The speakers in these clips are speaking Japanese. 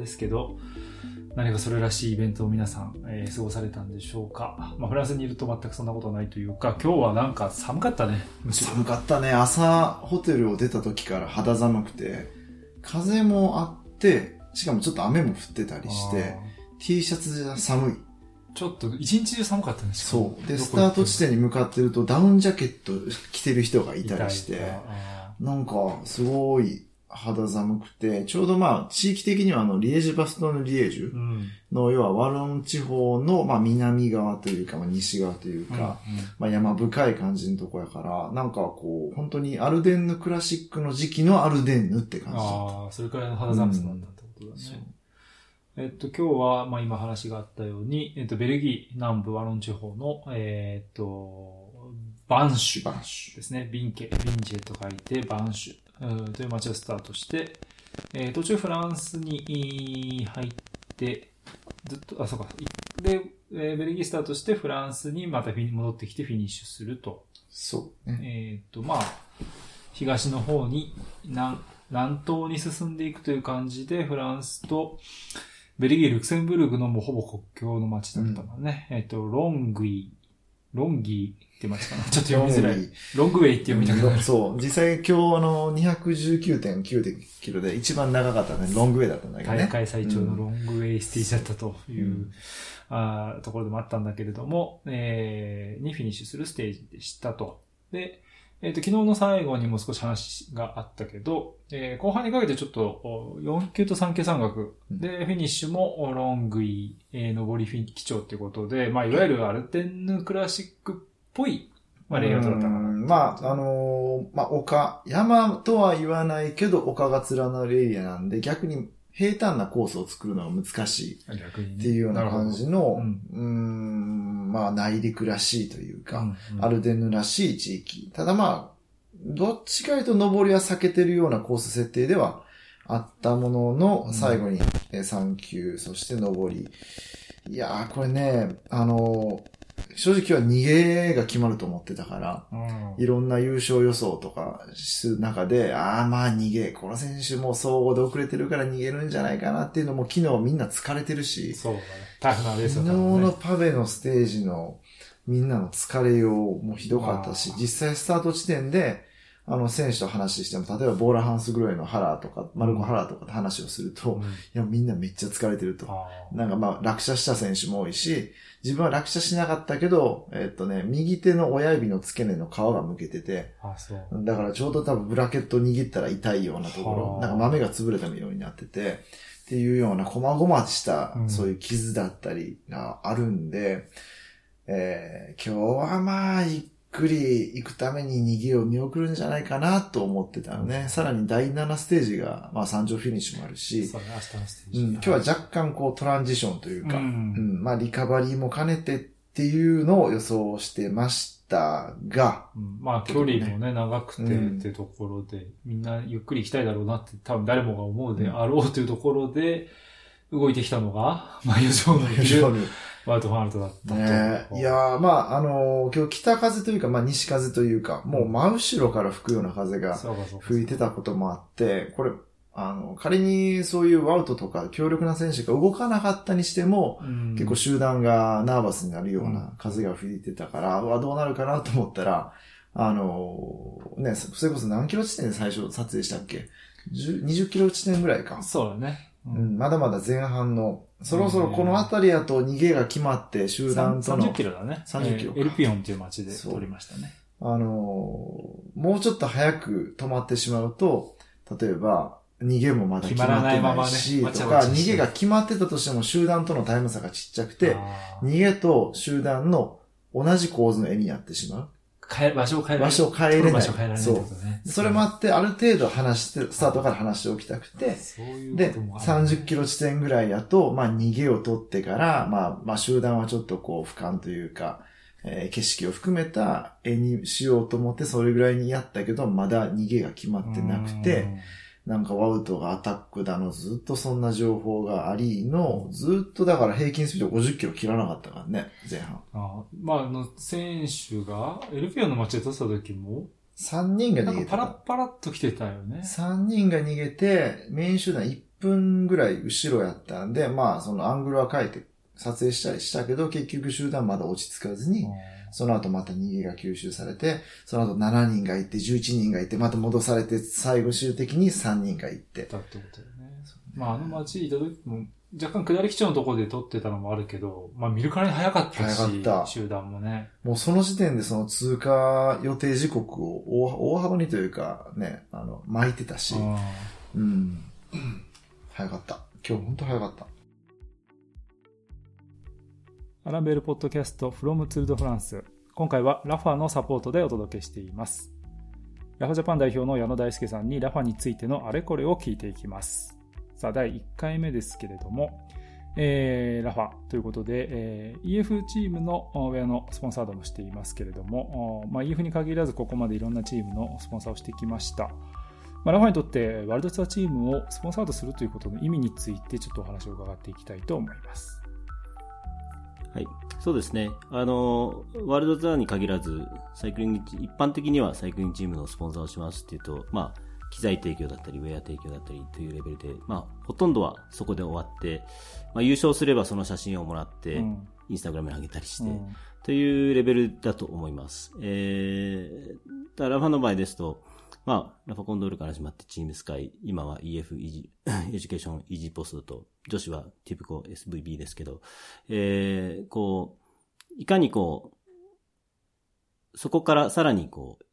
ですけど、何かそれらしいイベントを皆さん、えー過ごされたんでしょうか。まあ、フランスにいると全くそんなことないというか、今日はなんか寒かったね。寒かったね。朝、ホテルを出た時から肌寒くて、風もあって、しかもちょっと雨も降ってたりして、T シャツじゃ寒い。ちょっと一日中寒かったね。しかもそう。で、どスタート地点に向かってると、ダウンジャケット着てる人がいたりしてなんか、すごい肌寒くて、ちょうどまあ、地域的にはあの、リエージュバストンヌリエージュうん。の、要はワロン地方の、まあ、南側というか、まあ、西側というか、まあ、山深い感じのとこやから、なんかこう、本当にアルデンヌクラシックの時期のアルデンヌって感じだった。ああ、それくらいの肌寒さなんだってことだね。そうえっと、今日は、まあ今話があったように、えっと、ベルギー南部ワロン地方の、えっと、バンシュバンシですね。ビンケ、ビンジェと書いて、バンシュうんという街をスタートして、えー途中フランスにい入って、ずっと、あ、そうか。いで、えーベルギースタートしてフランスにまたフィニ戻ってきてフィニッシュすると。そうね。えっと、まあ、東の方に南、南東に進んでいくという感じで、フランスと、ベルギー、ルクセンブルクのもうほぼ国境の街だったからね。えっと、ロングイ、ロンギーって街かな。ちょっと読みづらい。ロングウェイって読みたくなる。そう。実際今日あの、219.9キロで一番長かったね、ロングウェイだったんだけどね。大会最長のロングウェイステージだったという、あーところでもあったんだけれども、えーにフィニッシュするステージでしたと。で、えっ、と、昨日の最後にも少し話があったけど、えー後半にかけてちょっとお4級と3級山岳で、フィニッシュもおロングイ、えー上りフィ基調っていうことで、まあ、いわゆるアルテンヌクラシックっぽい、まあ、レイアウトだったかうな。ん。まあ、あのーまあ、丘、山とは言わないけど、丘が連なるエリアなんで、逆に平坦なコースを作るのが難しい。っていうような感じの、ううんん、まあ、内陸らしいというか、うんうんアルデンヌらしい地域。ただまあ、どっちかいうと登りは避けてるようなコース設定ではあったものの、うん最後にえー3級、そして登り。いやー、これね、あのー正直は逃げが決まると思ってたから、うん。いろんな優勝予想とかする中で、ああまあ逃げ、この選手もう総合で遅れてるから逃げるんじゃないかなっていうのも昨日みんな疲れてるし、そうだね。タフなレース昨日のパベのステージのみんなの疲れようもひどかったし実際スタート地点で、あの選手と話しても、例えばボーラハンスグロエのハラーとか、マルコハラーとかと話をすると、うん。いやみんなめっちゃ疲れてると。なんかまあ落車した選手も多いし、自分は落車しなかったけど、えっとね、右手の親指の付け根の皮がむけてて、あ、そう。だからちょうど多分ブラケット握ったら痛いようなところは、あなんか豆が潰れたようになってて、っていうような細々したうんそういう傷だったりがあるんで、えー今日はまあ、くり行くために逃げを見送るんじゃないかなと思ってたのね。さらに第7ステージが、まあ山頂フィニッシュもあるし、そうね、明日のステージ。うん、今日は若干こうトランジションというか、ううんんまあリカバリーも兼ねてっていうのを予想してましたが、うん。まあ、距離もね、長くてってところで、みんなゆっくり行きたいだろうなって、多分誰もが思うであろうというところで、動いてきたのが、まあ、余剰のいるワイトファンアルトだったと。ねいやー、まあ、あのー今日北風というか、まあ西風というか、もう真後ろから吹くような風が吹いてたこともあって、これ、あの、仮にそういうワウトとか強力な選手が動かなかったにしても、うん結構集団がナーバスになるような風が吹いてたから、うわ、どうなるかなと思ったら、あのーね、そそれこそ何キロ地点で最初撮影したっけ？10 ?20 キロ地点ぐらいか。そうだね。ううん、まだまだ前半の、そろそろこの辺りやと逃げが決まって集団との30キロだね。30キロエルピオンっていう街でそう撮りましたね。あのーもうちょっと早く止まってしまうと、例えば、逃げもまだ決まってないし、とか、逃げが決まってたとしても集団とのタイム差がちっちゃくて、逃げと集団の同じ構図の絵になってしまう。変え場所を変えられない。場所を変えれない場所を変えられないってことね。それもあって、ある程度話して、スタートから話しておきたくて、で、こともある30キロ地点ぐらいやと、まあ逃げを取ってから、まあ、まあ集団はちょっとこう俯瞰というか、えー景色を含めた絵にしようと思ってそれぐらいにやったけど、まだ逃げが決まってなくて、、なんかワウトがアタックだの、ずっとそんな情報がありの、ずっとだから平均スピード50キロ切らなかったからね、前半。あーまあ、あの、選手が、エルピオンの街で撮った時も、3人が逃げてた。パラッパラっと来てたよね。3人が逃げて、メイン集団1分ぐらい後ろやったんで、まあ、そのアングルは変えて撮影したりしたけど、結局集団まだ落ち着かずに、その後また逃げが吸収されて、その後7人がいて、11人がいて、また戻されて、最後終的に3人がいて。だってことだよね。まあ、あの街いた時も、若干下り基調のところで撮ってたのもあるけど、まあ見るからに早かったし、早かった集団もね。もうその時点でその通過予定時刻を大大幅にというかね、あの、巻いてたし、うんうん。早かった。今日本当早かった。アラベルポッドキャスト from ツールドフランス。今回はラファのサポートでお届けしています。ラファジャパン代表の矢野大輔さんにラファについてのあれこれを聞いていきます。さあ、第1回目ですけれども、えー、ラファということで、えー EF チームのウェアのスポンサードもしていますけれども、おまあ、EF に限らずここまでいろんなチームのスポンサーをしてきました。まあ、ラファにとってワールドツアーチームをスポンサードするということの意味についてちょっとお話を伺っていきたいと思います。はい。そうですね。あの、ワールドツアーに限らず、サイクリングチ、一般的にはサイクリングチームのスポンサーをしますっていうと、まあ、機材提供だったり、ウェア提供だったりというレベルで、まあ、ほとんどはそこで終わって、まあ、優勝すればその写真をもらって、うんインスタグラムに上げたりして、うんというレベルだと思います。えー、だ Rapha の場合ですと、まあ、 Rapha Condor から始まって Team Sky、今は EF イジエデュケーションイージーポストと、女子はティプコ SVB ですけど、えー、こう、いかにこう、そこからさらにこう、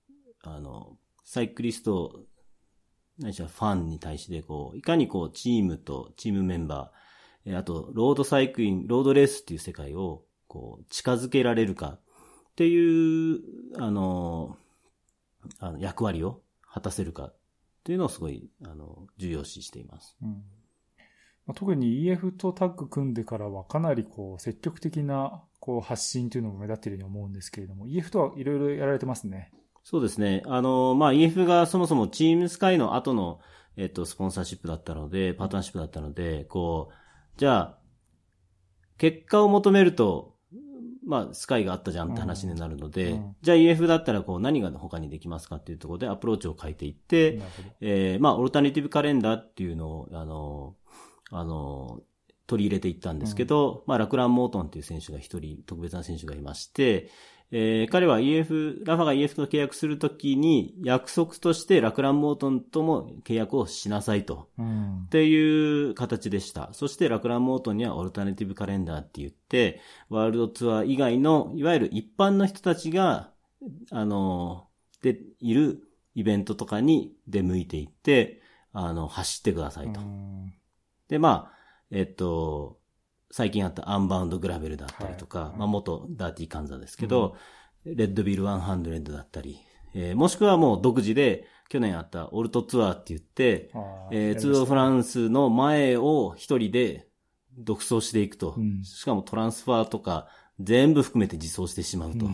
あの、サイクリスト、何しろファンに対してこう、いかにこう、チームとチームメンバー、えーあと、ロードサイクリン、ロードレースっていう世界を、こう、近づけられるかっていう、あの、あの役割を果たせるかっていうのをすごい、あの、重要視しています。うんまあ特に EF とタッグ組んでからはかなりこう積極的なこう発信というのも目立っているように思うんですけれども、EF とはいろいろやられてますね。そうですね。あの、まあ、EF がそもそもチームスカイの後の、えっと、スポンサーシップだったので、パートナーシップだったので、こう、じゃあ、結果を求めると、まあ、スカイがあったじゃんって話になるので、うんうんじゃあ EF だったらこう何が他にできますかっていうところでアプローチを変えていって。えーまあ、オルタネティブカレンダーっていうのを、あの、あの、取り入れていったんですけど、まあ、ラクラン・モートンっていう選手が一人、特別な選手がいまして、えー彼は EF、ラファが EF と契約するときに、約束としてラクラン・モートンとも契約をしなさいと。うんっ。ていう形でした。そしてラクランモートンにはオルタネティブカレンダーって言って、ワールドツアー以外の、いわゆる一般の人たちが、あの、で、いるイベントとかに出向いていって、あの、走ってくださいと。うんで、まあ、えっと、最近あったアンバウンドグラベルだったりとか、はい。まあ元ダーティーカンザーですけど、レッドビル100だったり、えーもしくはもう独自で去年あったオルトツアーって言って、あえーツードフランンスの前を一人で独走していくと、うん。しかもトランスファーとか全部含めて自走してしまうと。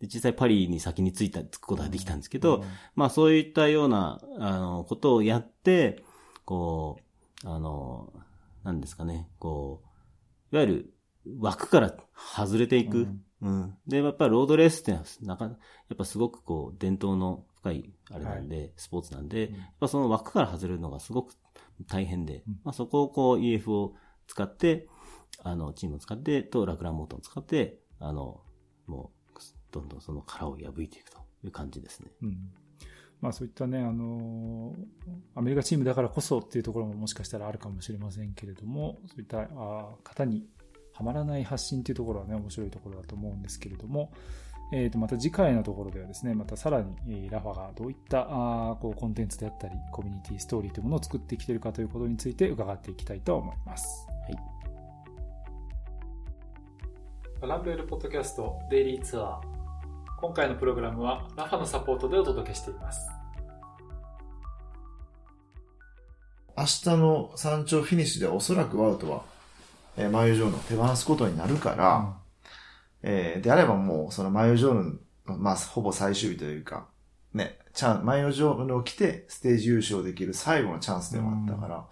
で実際パリに先に着いた、着くことができたんですけど、まあそういったような、あの、ことをやって、こう、あの、なんですかね、こう、いわゆる枠から外れていく。うん。で、やっぱりロードレースってなか、やっぱすごくこう、伝統の深い、あれなんで、スポーツなんで、うんやっぱその枠から外れるのがすごく大変で、うんまあそこをこう EF を使って、あの、チームを使って、とラクランモートンを使って、あの、もう、どんどんその殻を破いていくという感じですね。うんまあそういったね、あのアメリカチームだからこそっていうところももしかしたらあるかもしれませんけれども、そういったあ型にはまらない発信っていうところはね、面白いところだと思うんですけれども、えー、とまた次回のところではですね、またさらに、えーラファがどういったあーこうコンテンツであったり、コミュニティストーリーというものを作ってきているかということについて伺っていきたいと思います。はい。ランベルポッドキャストデイリーツアー。今回のプログラムはラファのサポートでお届けしています。明日の山頂フィニッシュでおそらくワウトは、えー、マヨジョーヌを手放すことになるから、えーであればもう、そのマヨジョーヌの、まあ、ほぼ最終日というか、ね、チャン、マヨジョーヌを着て、ステージ優勝できる最後のチャンスでもあったから、っ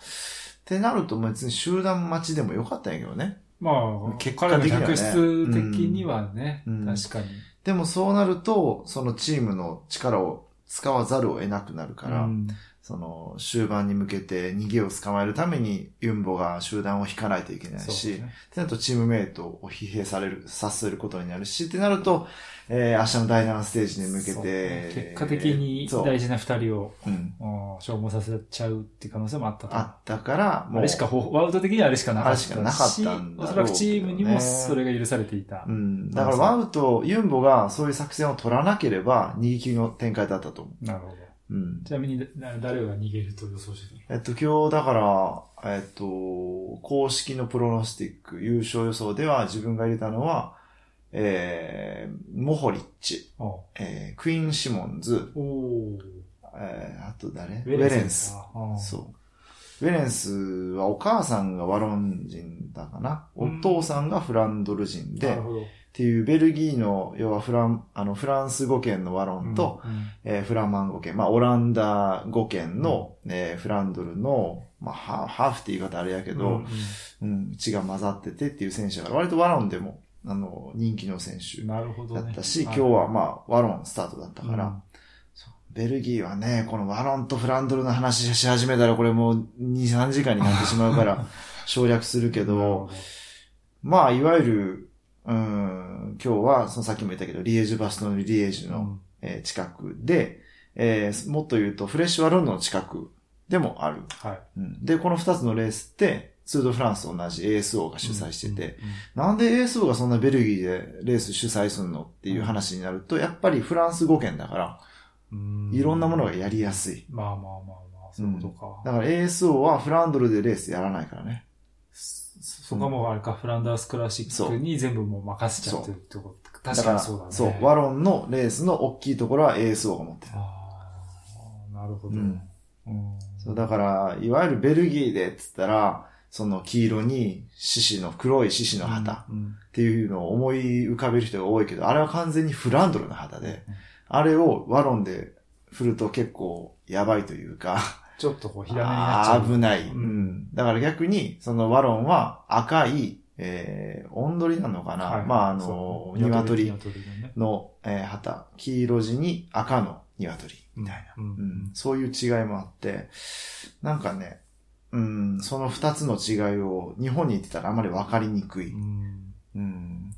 てなると別に集団待ちでもよかったんやけどね。まあ、結果的にはね。客室的にはね、うん。確かに。でもそうなると、そのチームの力を使わざるを得なくなるから、うんその終盤に向けて逃げを捕まえるためにユンボが集団を引かないといけないし、ってなるとチームメイトを疲弊される、させることになるし、ってなると、えー、明日の第7ステージに向けて、結果的に大事な二人をうん、うん消耗させちゃうっていう可能性もあったと。あったから、もう、あれしか方法、ワウト的にはあれしかなかったし。あれしかなかったんだねおそらくチームにもそれが許されていた。うん、だからワウとユンボがそういう作戦を取らなければ、逃げ切りの展開だったと思なるほど。う。うん。ちなみに、だ誰が逃げると予想してえっと、今日だから、えっと、公式のプロノスティック、優勝予想では自分が入れたのは、えー、モホリッチ、えー、クイーン・シモンズ、えー、あと誰？ー。ウェレンス。そう。ウェレンスはお母さんがワロン人だかな。おうん父さんがフランドル人で、るほど。ていうベルギーの、要はフラン、あの、フランス語圏のワロンと、うん、えーフラマン語圏、まあ、オランダ語圏の、えーフランドルの、まあ、ハハーフって言い方あれやけど、うんうん、血が混ざっててっていう選手だから、割とワロンでも、あの、人気の選手なるほどね。だったし、今日はまあ、ワロンスタートだったから、うん。ベルギーはね、このワロンとフランドルの話し始めたら、これもう2、3時間になってしまうから、省略するけど、まあ、いわゆる、うん、今日は、そのさっきも言ったけど、リエージュバストのリエージュの、うんえー近くで、えーもっと言うと、フレッシュワロンドの近くでもある。はい。うんで、この2つのレースって、ツードフランスと同じ ASO が主催してて、うん、なんで ASO がそんなベルギーでレース主催するのっていう話になると、やっぱりフランス語圏だから、うんいろんなものがやりやすい。まあまあまあまあ、そういうことか。だから ASO はフランドルでレースやらないからね。そそこはもうあれか、フランダースクラシックに全部もう任せちゃってるってこと。確だか、にそうだね。そう、ワロンのレースの大きいところは ASO が持ってる。ああ、なるほど。うんうんそうだから、いわゆるベルギーでっつったら、その黄色に獅子の、黒い獅子の旗うんっていうのを思い浮かべる人が多いけど、あれは完全にフランドルの旗で、うんあれをワロンで振ると結構やばいというか、ちょっとこう、火種になっちゃう。危ない。ううんん。だから逆に、そのワロンは赤い、えー、オンドリなのかな、はいまああの鶏鶏のえー旗。黄色地に赤の鶏みたいな。うんうん、そういう違いもあって、なんかね、うん、その二つの違いを日本に行ってたらあまり分かりにくい。うんうん。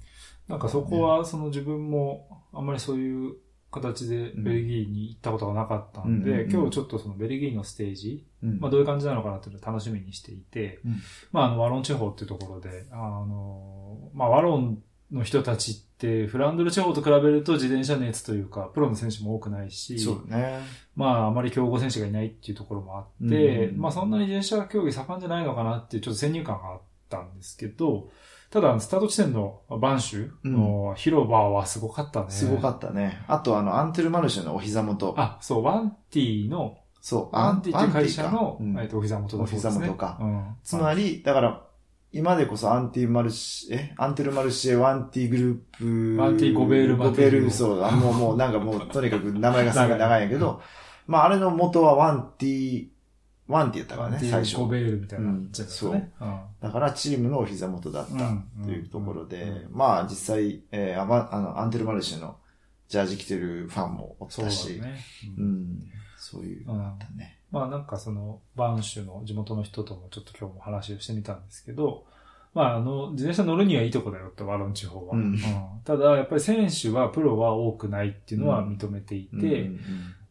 なんかそこは、その自分も、あんまりそういう形でベルギーに行ったことがなかったんで、今日ちょっとそのベルギーのステージ、うん。まあどういう感じなのかなっていうのを楽しみにしていて、うん。まああの、ワロン地方っていうところで、あの、まあワロンの人たちって、フランドル地方と比べると自転車熱というか、プロの選手も多くないし、そうだね。まあ、あまり強豪選手がいないっていうところもあって、うん。まあそんなに自転車競技盛んじゃないのかなっていうちょっと先入観があったんですけど、ただ、スタート地点のバンシュの広場はすごかったね。すごかったね。あとあの、アンテルマルシェのお膝元。あ、そう、ワンティの、そう。ワンティっていう会社の、うんえっと、お膝元の方ですね。お膝元かうん。つまり、だから、今でこそアンティマルシェ、え？アンテルマルシェワンティグループ。ワンティゴベールマゴベール、そうだ。もう、もうなんかもう、とにかく名前がすごい長いんやけど、まああれの元はワンティ、ワンティやったからね、最初。ベールみたいなうんやつだったね。うんだからチームのお膝元だったうんというところで、うんまあ実際、えーアバあの、アンテルマルシェのジャージ着てるファンもおっそうだたし、ね。ううんん、そういうね。まあなんかその、バンシュの地元の人ともちょっと今日も話をしてみたんですけど、まああの、自転車乗るにはいいとこだよって、ワロン地方は。うん。ただ、やっぱり選手はプロは多くないっていうのは認めていて、うんうん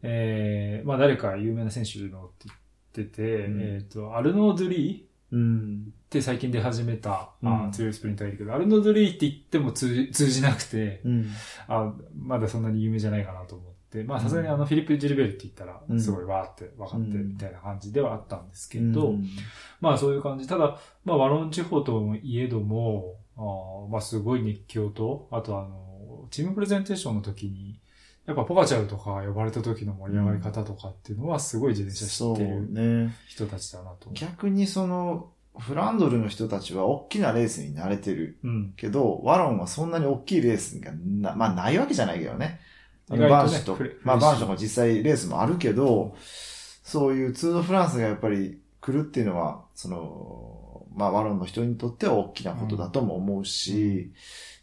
えー、まあ誰か有名な選手いるのって言ってて、うんえっ、と、アルノー・ドゥリーうん。って最近出始めた、うんあ強いスプリンターいるけど、アルノー・ドゥリーって言っても通じ通じなくて、うん。あまだそんなに有名じゃないかなと思って、まあさすがにあのフィリップ・ジルベルって言ったらう、んすごいわーって分かってうんみたいな感じではあったんですけど、うんまあそういう感じ。ただ、まあワロン地方といえども、あーまあすごい熱狂と、あとあの、チームプレゼンテーションの時に、やっぱポカチャウとか呼ばれた時の盛り上がり方とかっていうのはすごい自転車知ってるね。人たちだなと。逆にその、フランドルの人たちは大きなレースに慣れてるうん。けど、ワロンはそんなに大きいレースがな、まあないわけじゃないけどね。ねバンシュとまあバンシュも実際レースもあるけど、そういうツードフランスがやっぱり来るっていうのは、その、まあワロンの人にとっては大きなことだとも思うし、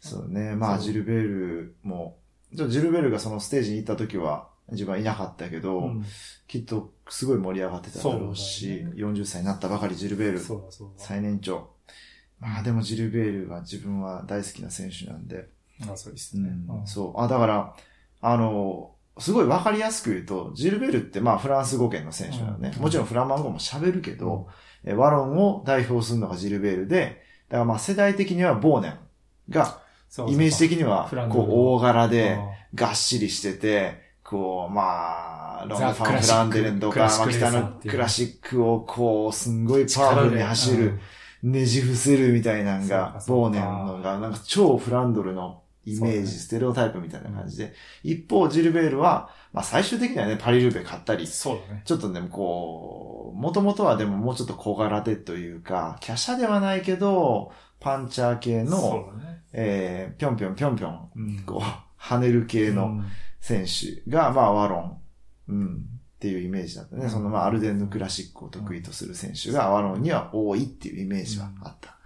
そうね、まあジルベールも、ちょっとジルベールがそのステージに行った時は、自分はいなかったけど、うんきっとすごい盛り上がってただろうし、そうだ40歳になったばかりジルベール。最年長。まあでもジルベールが自分は大好きな選手なんで、あそうですね。うんうんそう。あ、だから、あの、すごいわかりやすく言うと、ジルベールってまあフランス語圏の選手なのね。うんもちろんフランマン語も喋るけど、えワロンを代表するのがジルベールで、だからまあ世代的にはボーネンが、イメージ的にはこう大柄で、あがっしりしてて、こう、まあ、ロンド・ファン・フランデレンとか、北のクラシックをこう、すんごいパワフルに走る、ねじ伏せるみたいなのがボーネンのが、なんか超フランドルのイメージ、ステレオタイプみたいな感じで、一方、ジルベールは、まあ最終的にはね、パリルーベ買ったり、そうだね。ちょっとでもこう、もともとはでももうちょっと小柄でというか、華奢ではないけど、パンチャー系の、ね。えー、ぴょんぴょんぴょんぴょん、うんこう、跳ねる系の、うん選手が、まあ、ワロン、うん、っていうイメージだったね。その、まあ、アルデンのクラシックを得意とする選手が、ワロンには多いっていうイメージはあった。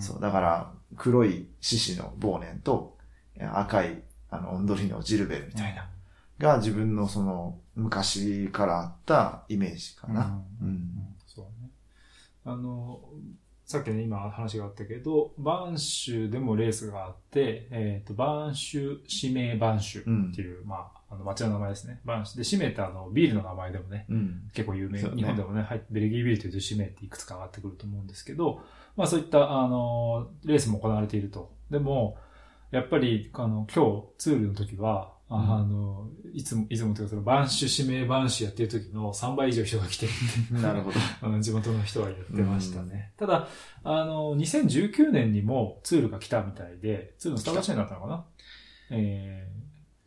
そう、だから、黒い獅子のボーネンと、え赤い、あの、オンドリのジルベルみたいな、が自分のその、昔からあったイメージかな。ううんん。そうね。あの、さっきね、今話があったけど、バンシュでもレースがあって、えっ、と、バンシュ、指名バンシュっていう、まあ、あの、町の名前ですね。バンシュ。で、指名ってあの、ビールの名前でもね、うん。結構有名。ね日本でもね、はいベルギービールというと指名っていくつか上がってくると思うんですけど、まあそういった、あの、レースも行われていると。でも、やっぱり、あの、今日、ツールの時は、あの、いつも、いつもというか、その、バンシュ、指名バンシュやってる時の3倍以上人が来てるって なるほど。あの地元の人は言ってましたね。ただ、あの、2019年にもツールが来たみたいで、ツールのスタート地点だったのかな？え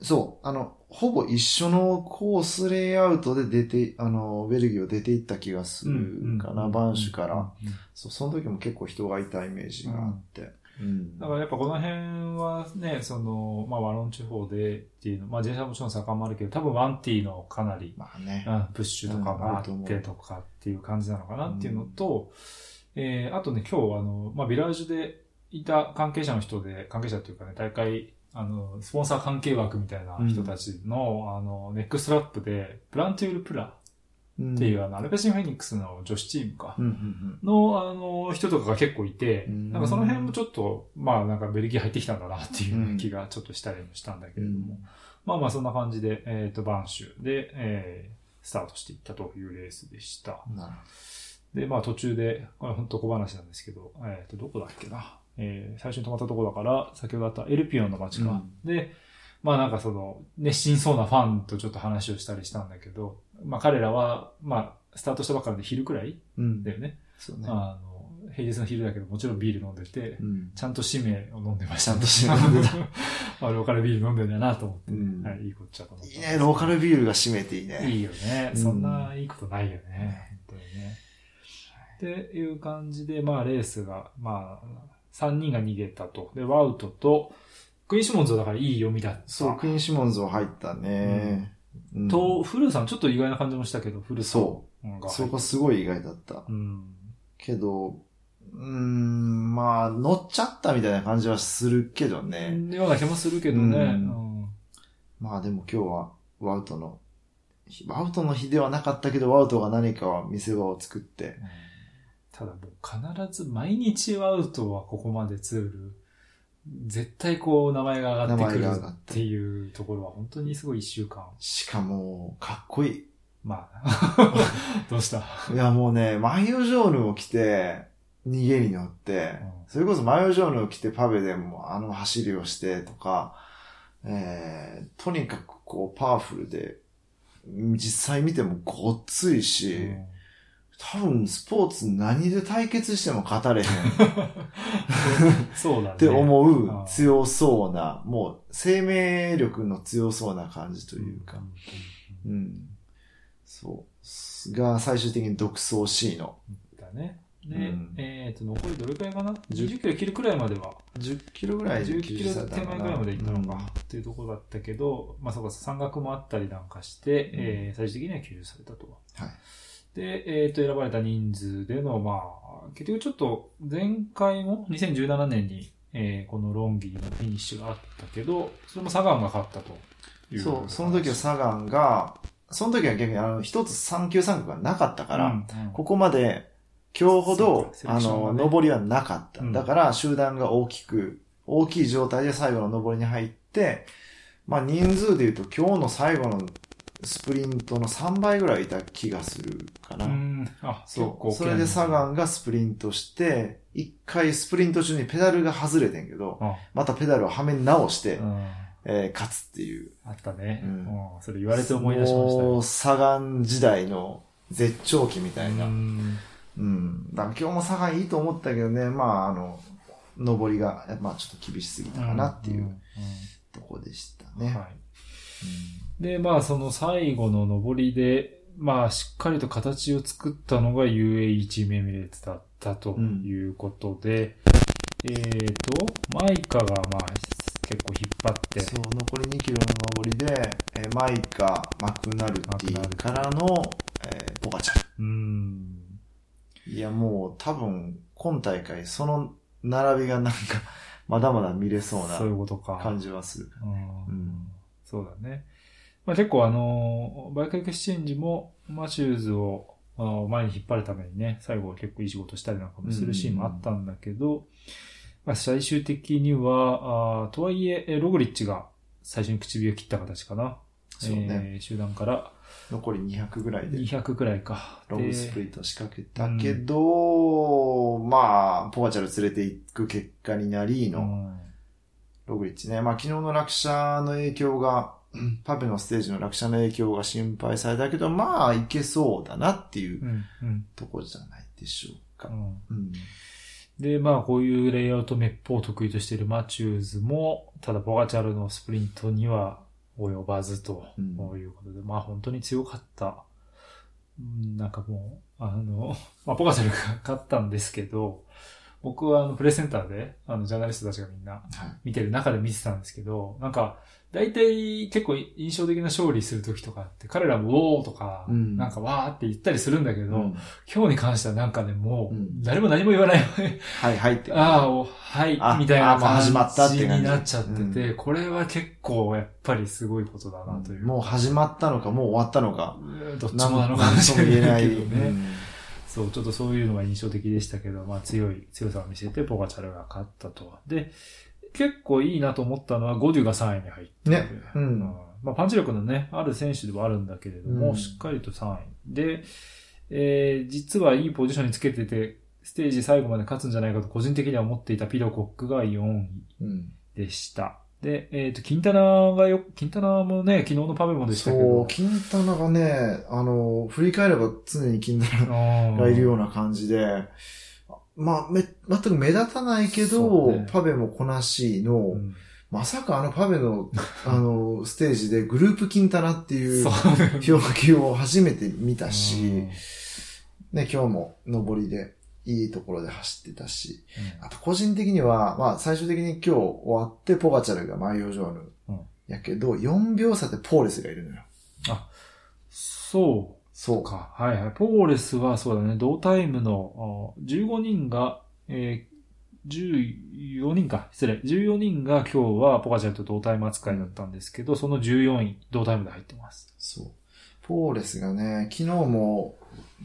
そう。あの、ほぼ一緒のコースレイアウトで出て、あの、ベルギーを出ていった気がすー、るかな、バンシュから。そう、その時も結構人がいたイメージがあって。うん。だからやっぱこの辺はね、その、まあワロン地方でっていうの、まあ自転車もちろん盛んもあるけど、多分ワンティーのかなり、まあね。うん、プッシュとかもあってとかっていう感じなのかなっていうのと、えー、あとね、今日あの、まあビラージュでいた関係者の人で、関係者っていうかね、大会、あの、スポンサー関係枠みたいな人たちの、あの、ネックストラップで、プラントゥールプラっていう、あの、アルペシンフェニックスの女子チームか。の、あの、人とかが結構いて、うんなんかその辺もちょっと、まあなんかベルギー入ってきたんだなっていううん気がちょっとしたりもしたんだけうん。れども、まあまあそんな感じで、えっ、と、バンシュで、えースタートしていったというレースでした。で、まあ途中で、これ本当小話なんですけど、えっ、と、どこだっけな。えー最初に泊まったところだから、先ほどあったエルピオンの街か。で、まあなんかその、熱心そうなファンとちょっと話をしたりしたんだけど、まあ彼らは、まあ、スタートしたばっかりで昼くらいうんだよね。そうね。あの、平日の昼だけど、もちろんビール飲んでて、うん。ちゃんと使命を飲んでました、ちゃんと使命飲んでた。まあ、ローカルビール飲んでんだなと思って、うんはい、いいこっちゃと思って。いいね、ローカルビールが締めていいね。いいよね。うんそんないいことないよね。本当にね。っていう感じで、まあ、レースが、まあ、3人が逃げたと。で、ワウトと、クイーンシモンズはだからいい読みだった。そう、クイーンシモンズは入ったね。うんと、フルーさん、ちょっと意外な感じもしたけど、フルーさんそが入った。そこすごい意外だった。うん。けど、うーん、まあ、乗っちゃったみたいな感じはするけどね。ような気もするけどね。うんうんまあでも今日はワウトの、ワウトの日ではなかったけど、ワウトが何かは見せ場を作って。ただもう必ず毎日ワウトはここまでツール、絶対こう名前が上がってくるっっていうところは本当にすごい一週間。しかも、かっこいい。まあ、どうした？いやもうね、マイオジョーヌを着て、逃げに乗って、うんそれこそマイオジョーヌを着てパベでもあの走りをしてとか、えー、とにかくこうパワフルで、実際見てもごっついし、うん多分スポーツ何で対決しても勝たれへん そうだね。って思ううん強そうな、もう生命力の強そうな感じというか、うん。そう。が最終的に独走 C のだね。で、うんえっ、と、残りどれくらいかな ?20 キロ切るくらいまでは、10キロぐらい10キロ手前くらいまで行ったのか、うんっていうところだったけど、まあそうか、山岳もあったりなんかして、えー最終的には救助されたと。はい。で、えっ、と、選ばれた人数での、まあ、結局ちょっと、前回も2017年に、えーこのロンギーのフィニッシュがあったけど、それもサガンが勝ったと。いうそう、その時はサガンが、その時は逆にあの、一つ3級3角がなかったから、うんうんここまで今日ほどか、セレあの、上りはなかった。うんだから、集団が大きく、大きい状態で最後の上りに入って、まあ人数で言うと今日の最後のスプリントの3倍ぐらいいた気がするかな。うん。あ、そう。それでサガンがスプリントして、一回スプリント中にペダルが外れてんけど、あまたペダルをはめ直して、うん。えー勝つっていう。あったね。ううんん。それ言われて思い出しましたよもう、。サガン時代の絶頂期みたいな。ううん。んだ今日もサガンいいと思ったけどね、まあ、あの、上りが、まあちょっと厳しすぎたかなっていんうとこでしたね。はい。で、まあ、その最後の上りで、まあ、しっかりと形を作ったのが UAE チームエミレーツだったということで、えっ、と、マイカが、まあ、結構引っ張って、そう、残り2キロの上りで、えーマイカ、マクナルティからの、えーポガチャル。うん。いや、もう多分、今大会、その並びがなんか、まだまだ見れそうなそういうことか。感じはする。うんうんそうだね。まあ、結構あの、バイクエクスチェンジもマシューズを前に引っ張るためにね、最後は結構いい仕事したりなんかもするシーンもあったんだけど、まあ、最終的には、あとはいえ、えログリッチが最初に口火を切った形かな。そうね。えー集団から残り200ぐらいで、200くらいか。ロングスプリント仕掛けたけど、まあ、ポガチャル連れていく結果になりの、うんログリッチね。まあ、昨日の落車の影響が、パペのステージの落車の影響が心配されたけど、まあ、いけそうだなっていうところじゃないでしょうか。で、まあ、こういうレイアウトめっぽう得意としているマチューズも、ただ、ボガチャルのスプリントには及ばずとうん。いうことで、まあ、本当に強かった。うんなんかもう、あの、まあ、ボガチャルが勝ったんですけど、僕はあの、プレスセンターで、あの、ジャーナリストたちがみんなはい。見てる中で見てたんですけど、なんか、大体結構印象的な勝利するときとかって、彼らもおーとか、うんなんかわーって言ったりするんだけど、うん今日に関してはなんかね、もう、うん誰も何も言わない。はい、はいって。ああ、おはいあ、みたいな感じになっちゃってて、うこれは結構やっぱりすごいことだなという。もう始まったのか、もう終わったのか。うんどっちもなのかもしれないけどね。うんそう、ちょっとそういうのが印象的でしたけど、まあ強い、強さを見せてポガチャルが勝ったと。で、結構いいなと思ったのはゴデュが3位に入ってねうんまあパンチ力のね、ある選手ではあるんだけれども、うんしっかりと3位。で、えー、実はいいポジションにつけてて、ステージ最後まで勝つんじゃないかと個人的には思っていたピドコックが4位うん。でした。で、えっ、と、キンタナがよ、キンタナもね、昨日のパベもでしたけそうど、、金棚がね、あの、振り返れば常に金棚がいるような感じで、まあ、め、全く目立たないけそど、うね。パベもこなしの、うん。まさかあのパベの、あの、ステージでグループ金棚っていう 表記を初めて見たうしん、ね、今日も上りでいいところで走ってたし、あと個人的には、まあ最終的に今日終わってポガチャルがマイオジョーヌ。うんやけど、4秒差でポーレスがいるのよ。そうそうか。か。はいはい。ポーレスはそうだね、同タイムのあ15人が、えー、14人か。失礼。14人が今日はポカチャルと同タイム扱いだったんですけど、その14位、同タイムで入ってます。そう。ポーレスがね、昨日も、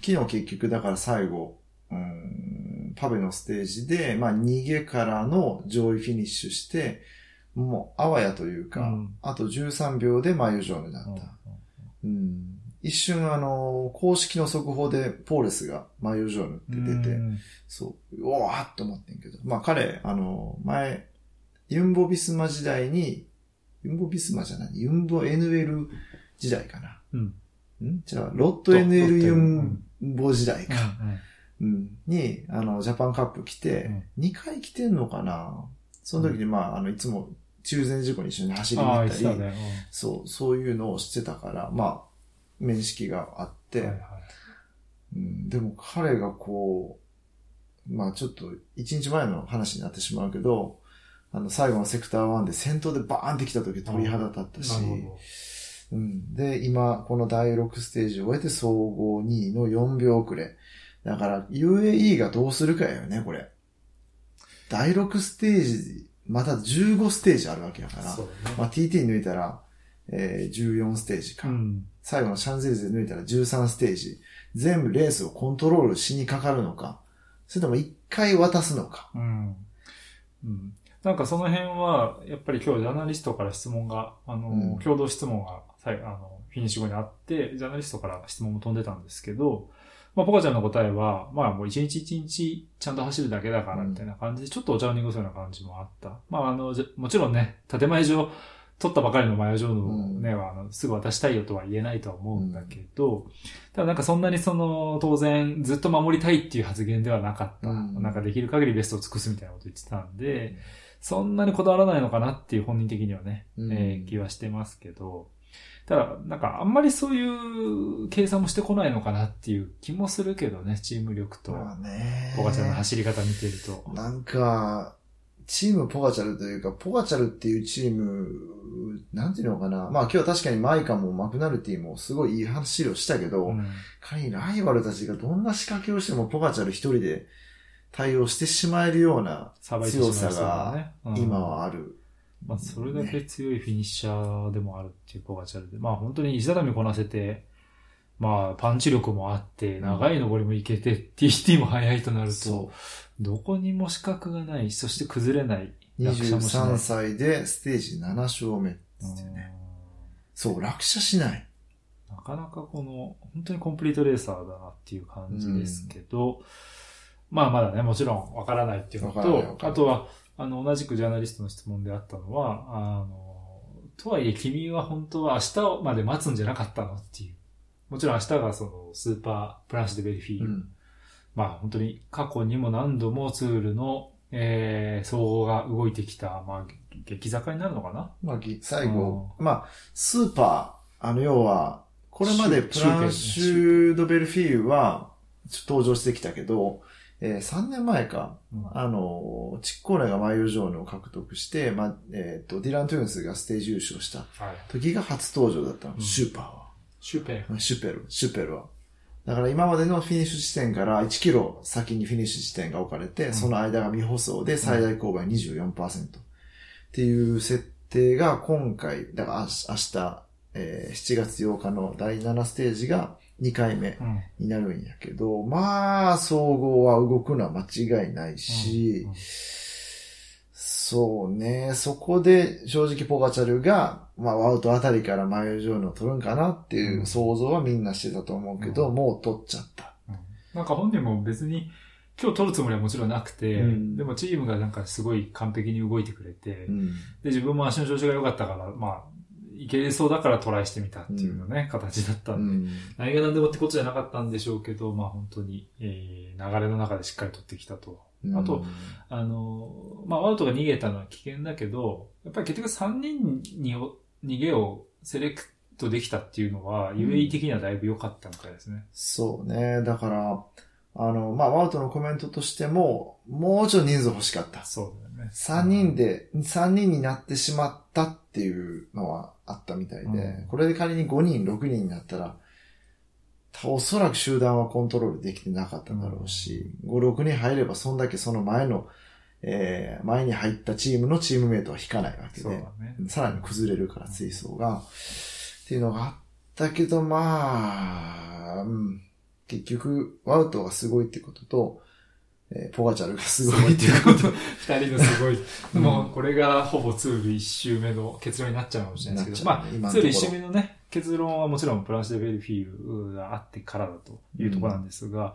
昨日結局だから最後、うん、パベのステージで、まあ逃げからの上位フィニッシュして、もうあわやというか、うんあと13秒でマイオジョーヌだった。うん一瞬あの、公式の速報でポーレスがマイオジョーヌって出て、うんそう、うわーっと思ってんけど。まあ彼、あの、前、ユンボビスマ時代に、ユンボビスマじゃない、ユンボ NL 時代かな。うん。ん？じゃあ、ロット NL トユンボ時代か。うんうん。に、あの、ジャパンカップ来て、2回来てんのかな？その時に、まあ、あの、いつも中禅事故に一緒に走りに行ったり、言ってたね。そう、そういうのをしてたから、まあ、面識があって、うんはいはい。うん、でも彼がこう、まあちょっと一日前の話になってしまうけど、あの最後のセクター1で先頭でバーンって来た時鳥肌立ったし。うん、で、今この第6ステージを終えて総合2位の4秒遅れ。だから UAE がどうするかよね、これ。第6ステージ、また15ステージあるわけやから、ねまあ TT 抜いたらえー14ステージか。うん。最後のシャンゼリゼ抜いたら13ステージ。全部レースをコントロールしにかかるのか。それとも一回渡すのか。うん。うん。なんかその辺は、やっぱり今日ジャーナリストから質問が、あの、うん共同質問が、最あの、フィニッシュ後にあって、ジャーナリストから質問も飛んでたんですけど、まあ、ポカちゃんの答えは、まあもう一日一日ちゃんと走るだけだから、みたいな感じで、ちょっとお茶を濁すような感じもあった。まああの、もちろんね、建前上、取ったばかりのマヨジョーのね、は、あの、すぐ渡したいよとは言えないとは思うんだけど、ただなんかそんなにその、当然、ずっと守りたいっていう発言ではなかった。うん。なんかできる限りベストを尽くすみたいなこと言ってたんで、そんなにこだわらないのかなっていう本人的にはね、うん。えー気はしてますけど、ただ、なんかあんまりそういう計算もしてこないのかなっていう気もするけどね、チーム力と、まあね。ポガチャの走り方見てると。なんか、チームポガチャルというか、ポガチャルっていうチーム、なんていうのかな。まあ今日は確かにマイカもマクナルティもすごいいい走りをしたけど、うん仮にライバルたちがどんな仕掛けをしてもポガチャル一人で対応してしまえるような強さが今はある。まあ、それだけ強いフィニッシャーでもあるっていうポガチャルで、まあ本当に石畳こなせて、まあパンチ力もあって、長い登りもいけて、TT も速いとなると、そどこにも資格がない、そして崩れない。う。落車もしない23歳でステージ7勝目っつってね。そう、落車しない。なかなかこの、本当にコンプリートレーサーだなっていう感じですけど、まあまだね、もちろんわからないっていうのと、あとは、あの、同じくジャーナリストの質問であったのは、あの、とはいえ君は本当は明日まで待つんじゃなかったのっていう。もちろん明日がそのスーパープランシュデベルフィーユ。うん。まあ本当に過去にも何度もツールの、えー、総合が動いてきた、まあ、激坂になるのかな？まあ、ぎ最後、まあ、スーパー、あの、要は、これまでプランシュデベルフィーユは登場してきたけど、えー3年前か、うんあの、チッコーネがマイヨジョーヌを獲得して、まあ、えっ、と、ディラン・トゥーンスがステージ優勝したはい。時が初登場だったの、うんシューパーは。シュペン。 super、super は。だから今までのフィニッシュ地点から1キロ先にフィニッシュ地点が置かれて、んその間が未舗装で最大勾配24%。っていう設定が今回、だから明日、明日えー7月8日の第7ステージが2回目うん。になるんやけど、まあ、総合は動くのは間違いないし、うん。うん。そうね、そこで正直ポガチャルが、まあ、ワウトあたりからマヨジョーヌを取るんかなっていううん。想像はみんなしてたと思うけど、うん。もう取っちゃった。なんか本人も別に今日取るつもりはもちろんなくて、うん。でもチームがなんかすごい完璧に動いてくれて、うん。で、自分も足の調子が良かったから、まあ、いけそうだからトライしてみたっていうのね、形だったうんで、ん。何が何でもってことじゃなかったんでしょうけど、まあ本当に、えー流れの中でしっかり取ってきたと。あと、あの、まあ、アウトが逃げたのは危険だけど、やっぱり結局3人にお逃げをセレクトできたっていうのは、ん UAE 的にはだいぶ良かったみたいですね。そうね。だから、あの、まあ、ワウトのコメントとしても、もうちょっと人数欲しかった。そうだよね。3人で、3人になってしまったっていうのはあったみたいで、うんこれで仮に5人、6人になったら、たおそらく集団はコントロールできてなかっただろうし、5、6人入ればそんだけその前の、えー、前に入ったチームのチームメイトは引かないわけでね。さらに崩れるから、追走が。っていうのがあったけど、まあ、うん、結局、ワウトがすごいってことと、えーポガチャルがすごい。っていうこと。二人のすごい、うんもうこれがほぼツール一周目の結論になっちゃうかもしれないですけど、まあ、ツール一周目のね、結論はもちろんプランシュデベルフィールがあってからだというところなんですが、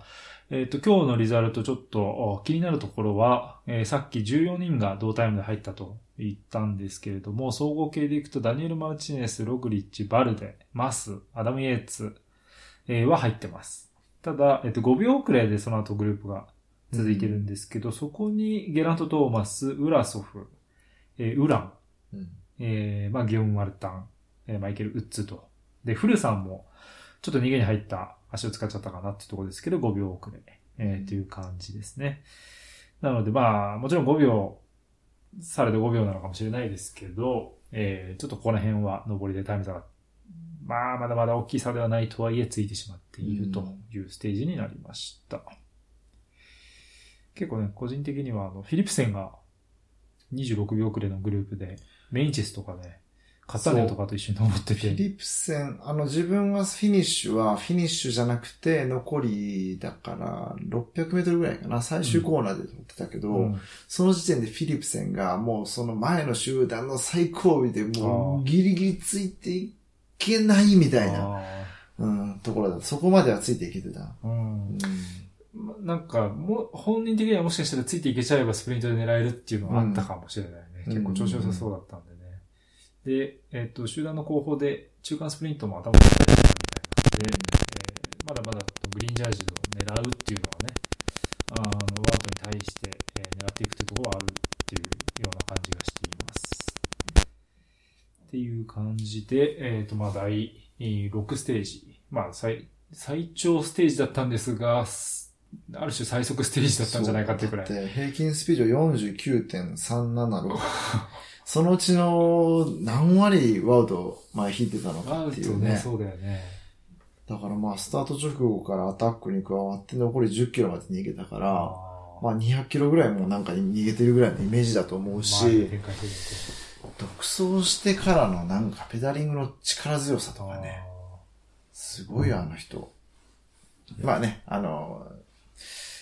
えっ、と、今日のリザルトちょっとお気になるところは、えーさっき14人が同タイムで入ったと言ったんですけれども、総合系でいくとダニエル・マルチネス、ログリッチ、バルデ、マス、アダム・イエーツ、えーは入ってます。ただ、えっ、と、5秒遅れでその後グループが続いてるんですけど、そこにゲラント・トーマス、ウラソフ、えーウラン、うんえーまあ、ギオン・マルタン、えーマイケル・ウッズと。で、フルさんも、ちょっと逃げに入った足を使っちゃったかなっていうところですけど、5秒遅れ、えー、という感じですね。なので、まあ、もちろん5秒、されど5秒なのかもしれないですけど、えー、ちょっとこの辺は上りでタイム差が、まあ、まだまだ大きい差ではないとはいえついてしまっているというステージになりました。結構ね、個人的には、あの、フィリプセンが26秒遅れのグループで、メインチェスとかね、カタネオとかと一緒に登ってて。フィリプセン、あの自分はフィニッシュはフィニッシュじゃなくて残りだから600メートルぐらいかな。最終コーナーで取ってたけど、うんその時点でフィリプセンがもうその前の集団の最後尾でもうギリギリついていけないみたいな、あうん、ところだった。そこまではついていけてた。ーうんうんまなんか、もう、本人的にはもしかしたらついていけちゃえばスプリントで狙えるっていうのがあったかもしれないね。うん結構調子良さそうだったんでね。で、えっ、と、集団の後方で中間スプリントも頭に入れたみたいなので、えーまだまだグリーンジャージを狙うっていうのはね、あの、ワートに対して、えー狙っていくっていうところはあるっていうような感じがしています。っていう感じで、えっ、と、まあ、第6ステージ。まあ、最、最長ステージだったんですが、すある種最速ステージだったんじゃないかっていうくらい。平均スピード49.376。そのうちの何割ワウト前引いてたのかっていうね。ね、そうだよね。だからまあスタート直後からアタックに加わって残り10キロまで逃げたから、あまあ200キロぐらいもなんか逃げてるぐらいのイメージだと思うし、独走してからのなんかペダリングの力強さとかね、すごいよあの人。まあね、あの、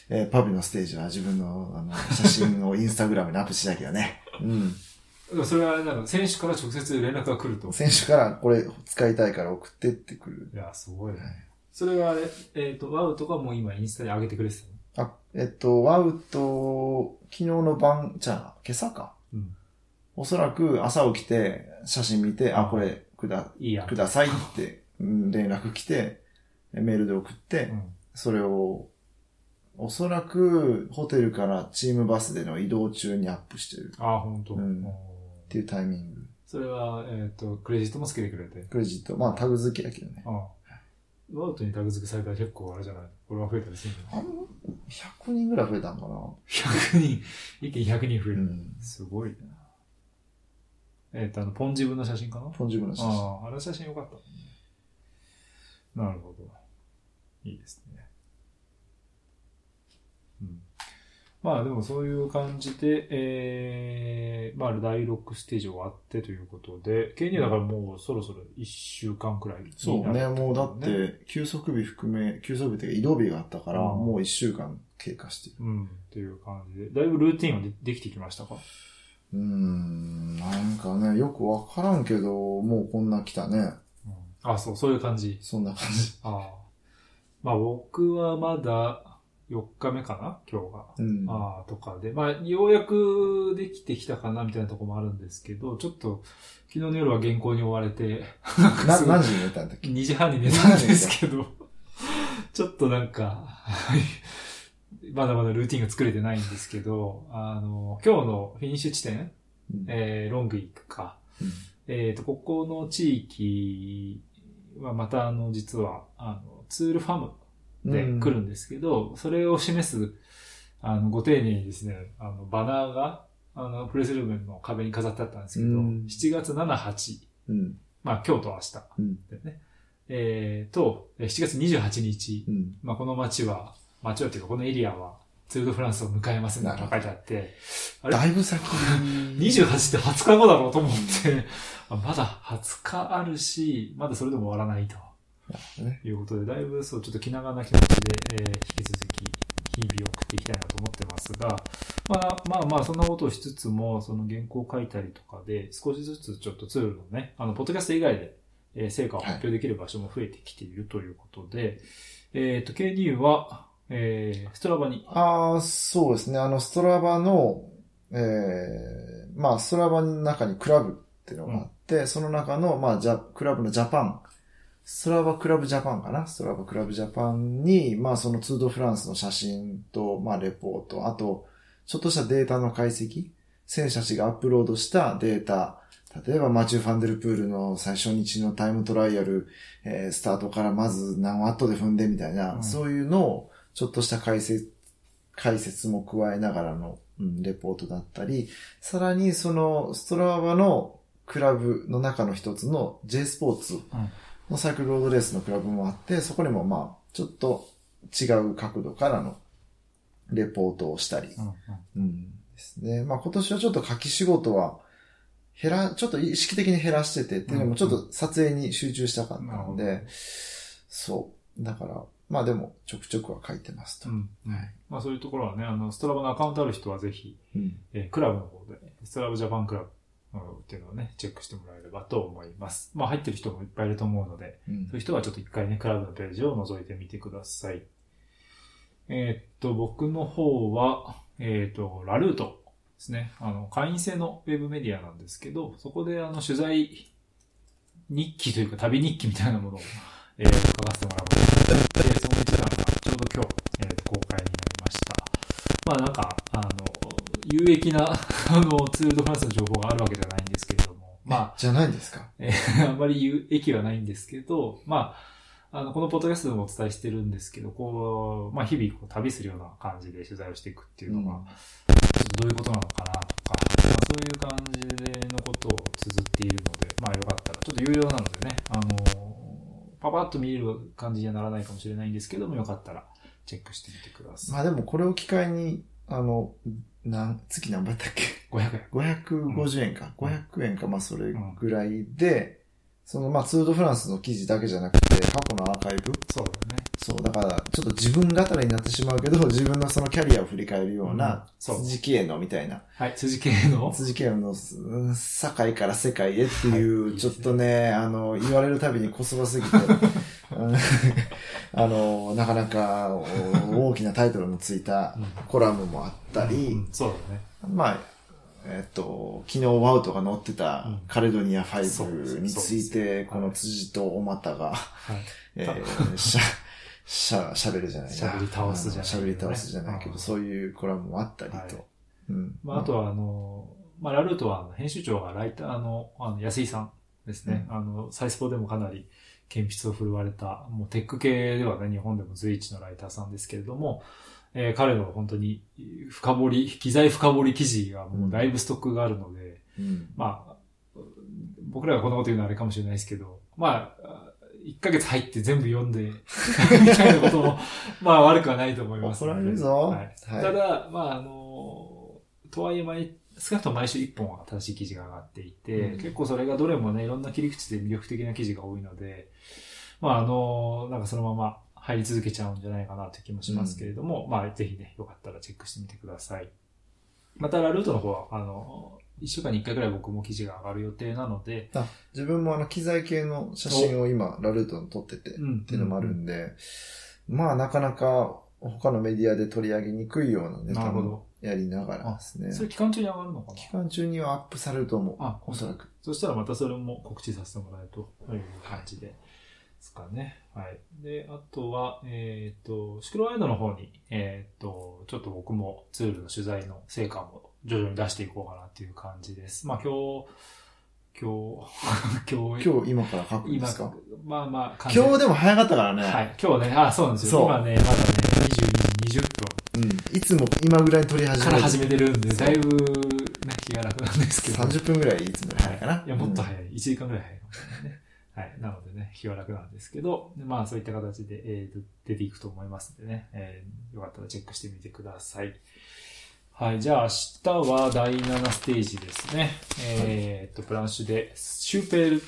えーパブのステージは自分のあの写真をインスタグラムにアップしたけどね。うん。それはあれなの、選手から直接連絡が来ると。選手からこれ使いたいから送ってってくる。いや、すごいね。それはあれ、えっ、と、ワウとかもう今インスタに上げてくれてたの？あ、えっと、ワウと、昨日の晩、じゃあ、今朝か。うん。おそらく朝起きて写真見て、あ、これくだ、いいやん。くださいってうん連絡来て、メールで送って、うん。それを、おそらくホテルからチームバスでの移動中にアップしてるああ、本当。うんっていうタイミング。それは、えっ、と、クレジットもつけてくれて。クレジット、まあタグ付けやけどね。ああ。ワウトにタグ付けされたら結構あれじゃない？これは増えたりするんあん100人ぐらい増えたんかな。100人、一気に100人増える。うん。すごいな。えっ、と、あの、ポンジブの写真かな？ポンジブの写真。ああ、あの写真よかったね。なるほど。いいですね。うん。まあでもそういう感じで、えー、まあ第6ステージ終わってということで、ケニアだからもうそろそろ1週間くらいにそうね、もうだっ、て、休息日含め、休息日というか移動日があったから、うんもう一週間経過してる。うん、っていう感じで、だいぶルーティンはでできてきましたか？うーん、なんかね、よくわからんけど、もうこんな来たね。うん。あ、そう、そういう感じ。そんな感じ。ああ。まあ僕はまだ4日目かな？今日が。うん。ああ、とかで。まあ、ようやくできてきたかなみたいなところもあるんですけど、ちょっと、昨日の夜は原稿に追われて、何時に寝たんだっけ？2時半に寝たんですけど、ちょっとなんか、まだまだルーティンが作れてないんですけど、あの、今日のフィニッシュ地点、うんえー、ロングイックか。うんえっ、と、ここの地域はまたあの、実は、あの、ツールファムで来るんですけど、それを示す、あの、ご丁寧にですね、あの、バナーが、あの、プレスルームの壁に飾ってあったんですけど、うん。7月7、8、うん。まあ今日と明日。ね、えー、と、えー7月28日、うん。まあこの街は、街はっていうかこのエリアは、ツールドフランスを迎えますみた書いてあって、あれ？だいぶ先に。28って20日後だろうと思って、あ まだ20日あるし、まだそれでも終わらないとね。いうことで、だいぶそう、ちょっと気長な気持ちで、えー引き続き日々を送っていきたいなと思ってますが、まあまあまあ、そんなことをしつつも、その原稿を書いたりとかで、少しずつちょっとツールのね、あの、ポッドキャスト以外で、えー成果を発表できる場所も増えてきているということで、えっ、と、K2 は、えー、ストラバに、ああ、そうですね。あの、ストラバの、えー、まあ、ストラバの中にクラブっていうのがあって、その中の、まあ、ジャ、クラブのジャパン、ストラバクラブジャパンかな？ストラバクラブジャパンに、まあ、そのツードフランスの写真と、まあ、レポート、あと、ちょっとしたデータの解析、選手たちがアップロードしたデータ、例えばマチュー・ファンデルプールの最初日のタイムトライアル、えースタートからまず何ワットで踏んでみたいな、うん。そういうのをちょっとした解説、解説も加えながらの、うん、レポートだったり、さらにそのストラバのクラブの中の一つの J スポーツのサイクルロードレースのクラブもあって、そこにもまあ、ちょっと違う角度からのレポートをしたり、うんうんうんですね。まあ今年はちょっと書き仕事は減ら、ちょっと意識的に減らしててっていうのもちょっと撮影に集中したかったので、なるそう。だから、まあでも、ちょくちょくは書いてますと。うん。はい。まあそういうところはね、あの、ストラバのアカウントある人はぜひ、うん。えークラブの方で、ストラバジャパンクラブうんっていうのをね、チェックしてもらえればと思います。まあ入ってる人もいっぱいいると思うので、うんそういう人はちょっと一回ね、クラブのページを覗いてみてください。えーっと、僕の方は、えーっと、ラルートですね。あの、会員制のウェブメディアなんですけど、そこであの、取材日記というか旅日記みたいなものを、えー書かせてもらうことになって、その一覧がちょうど今日、えー公開になりました。まあなんか、あの、有益な、あの、ツールドフランスの情報があるわけじゃないんですけれども、まあ、じゃないんですか？えー あんまり有益はないんですけど、まあ、あの、このポッドキャストでもお伝えしてるんですけど、こう、まあ、日々こう旅するような感じで取材をしていくっていうのが、うん。どういうことなのかなとか、まあ、そういう感じでのことを綴っているので、まあ、よかったら、ちょっと有料なのでね、あの、パパッと見れる感じにはならないかもしれないんですけども、よかったらチェックしてみてください。まあでもこれを機会に、あの、なん、月何倍だっけ？500円。550円か。うん。500円か、まあそれぐらいで、そのまあツールドフランスの記事だけじゃなくて、過去のアーカイブ？そうだね。そう、だから、ちょっと自分語りになってしまうけど、自分のそのキャリアを振り返るよううん。な、そう。辻系のみたいな、はい、辻系の？辻系の、うん堺から世界へっていう、はい。ちょっとね、あの、言われるたびにこそばすぎて、うん。あの、なかなかお大きなタイトルのついたコラムもあったり、うんそうだね。まあ、えっと、昨日ワウトが載ってたうんカレドニアそう5について、よこの辻とお股が、はい。えー、しゃ、しゃ、喋るじゃないな喋り倒すじゃない喋り倒すじゃないけど、うんそういうコラムもあったりと。はいうん。まあ、あとは、あの、まあ、ラルートは、編集長がライターの、あの、安井さんですね。あの、サイスポでもかなり、鉛筆を振るわれた、もうテック系ではね、日本でも随一のライターさんですけれども、えー彼の本当に深掘り、機材深掘り記事がもうだいぶストックがあるので、うん。まあ、僕らがこんなこと言うのはあれかもしれないですけど、まあ、1ヶ月入って全部読んで、みたいなことも、まあ悪くはないと思います。怒られるぞはいはいただ、まああの、とはいえ毎、少なくとも毎週1本は新しい記事が上がっていて、うん結構それがどれもね、いろんな切り口で魅力的な記事が多いので、まああの、なんかそのまま入り続けちゃうんじゃないかなという気もしますけれども、まあぜひね、よかったらチェックしてみてください。また、ラルートの方は、あの、1週間に1回ぐらい僕も記事が上がる予定なので、あ自分もあの、機材系の写真を今、ラルートに撮ってて、うんっていうのもあるんで、まあ、なかなか他のメディアで取り上げにくいようなネタもなるほど。やりながらですね。それ期間中に上がるのかな？期間中にはアップされると思う。あおそらく。そしたらまたそれも告知させてもらえるという感じで。ですかね。はい。で、あとは、えっ、と、シクロワイドの方に、えっ、と、ちょっと僕もツールの取材の成果も徐々に出していこうかなっていう感じです。まあ今日、今日、今日、今日今から書くんで今すか？まあまあ、今日でも早かったからね。はい。今日ね、あ、そうなんですよ。今ね、まだね、22時20うん。いつも今ぐらいに撮り始めから始めてるんで、だいぶ、ね、気が楽なんですけど。30分ぐらいいつも早いかな。はいいや、もっとい。早い。1時間ぐらい早いかもしれないね。はい。なのでね、気は楽なんですけど、でまあそういった形で、えーと出ていくと思いますんでね、えーよかったらチェックしてみてください。はい。じゃあ明日は第7ステージですね。えーっと、プランシュで、シューペール、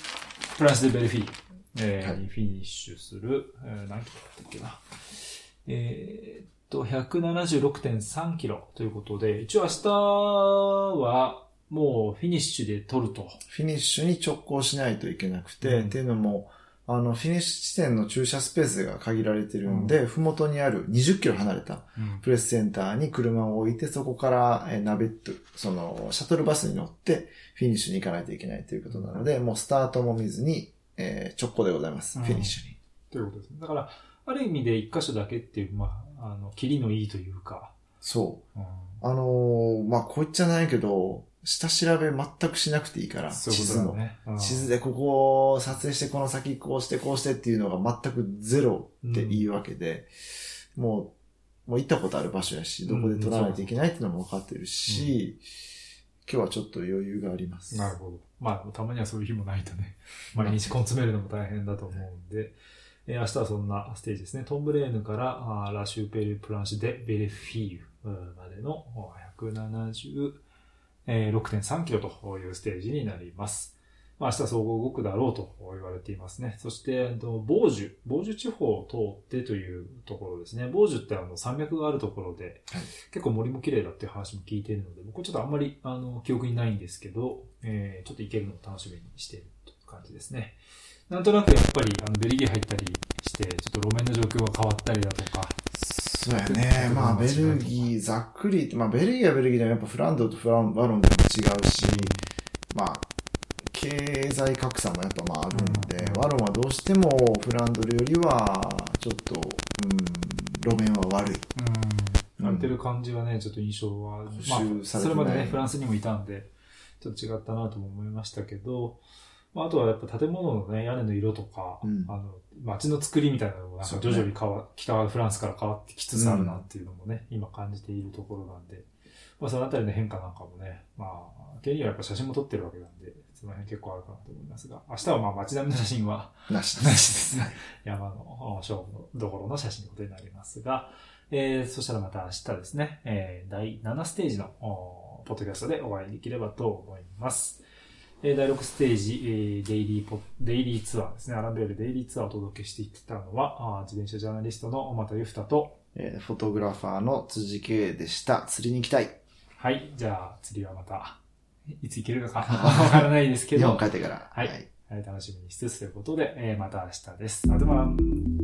プランシュでベルフィー、えーはいにフィニッシュする、えー何キロだったっけな。えーっと、176.3キロということで、一応明日はもうフィニッシュで取ると。フィニッシュに直行しないといけなくて、うんっていうのも、あの、フィニッシュ地点の駐車スペースが限られてるんで、ふもとにある20キロ離れたプレスセンターに車を置いて、そこから、えー navette、その、シャトルバスに乗って、フィニッシュに行かないといけないということなので、もうスタートも見ずに、えー直行でございます。うんフィニッシュに。ということですね。だから、ある意味で一箇所だけっていう、まあ、あの、切りのいいというか、そう。うんあのーまあ、こう言っちゃないけど、下調べ全くしなくていいから、そういう地図の。ことだね。うん地図でここを撮影してこの先こうしてこうしてっていうのが全くゼロっていいわけで、もう、もう行ったことある場所やし、どこで撮らないといけないっていうのも分かってるし、今日はちょっと余裕があります。なるほど。まあ、たまにはそういう日もないとね、毎日根詰めるのも大変だと思うんで、えー明日はそんなステージですね。トンブレーヌからラシューペルプランシュでベレフィーユうんまでの170えー6.3キロというステージになります。まあ、明日総合動くだろうと言われていますね。そして、えっとボージュ、ボージュ地方を通ってというところですね。ボージュってあの山脈があるところで、はい結構森も綺麗だっていう話も聞いているので、僕はちょっとあんまりあの記憶にないんですけど、えーちょっと行けるのを楽しみにしているという感じですね。なんとなくやっぱりあのベルギー入ったりして、ちょっと路面の状況が変わったりだとか、そうやね。まあ、ベルギー、ざっくり、まあ、ベルギーはベルギーでもやっぱフランドとフランバロンでも違うし、まあ、経済格差もやっぱまああるんで、うん。ワロンはどうしてもフランドルよりは、ちょっと、うん、路面は悪い。うん、慣れてる感じはね、ちょっと印象は、補まあ、それまでね、フランスにもいたんで、ちょっと違ったなとも思いましたけど、まあ、あとはやっぱ建物のね、屋根の色とか、うん。あの、街の作りみたいなのもなんか徐々に変わ、北フランスから変わってきつつあるなっていうのもね、今感じているところなんで、まあそのあたりの変化なんかもね、まあ、ケニーはやっぱ写真も撮ってるわけなんで、その辺結構あるかなと思いますが、明日はまあ街並みの写真は、なしです。なしです。ね。山の勝負のどころの写真のことになりますが、えー、そしたらまた明日ですね、えー、第7ステージのおポッドキャストでお会いできればと思います。えー、第6ステージ、えー、デイリーポ、デイリーツアーですね。アランベールデイリーツアーをお届けしていったのは、自転車ジャーナリストの小又ゆふたと、えーフォトグラファーの辻圭でした。釣りに行きたい。はい、じゃあ次はまた、いつ行けるのか わからないですけ日ど、本帰ってから。はいはい楽しみにしつつということで、えー、また明日です。アドバン。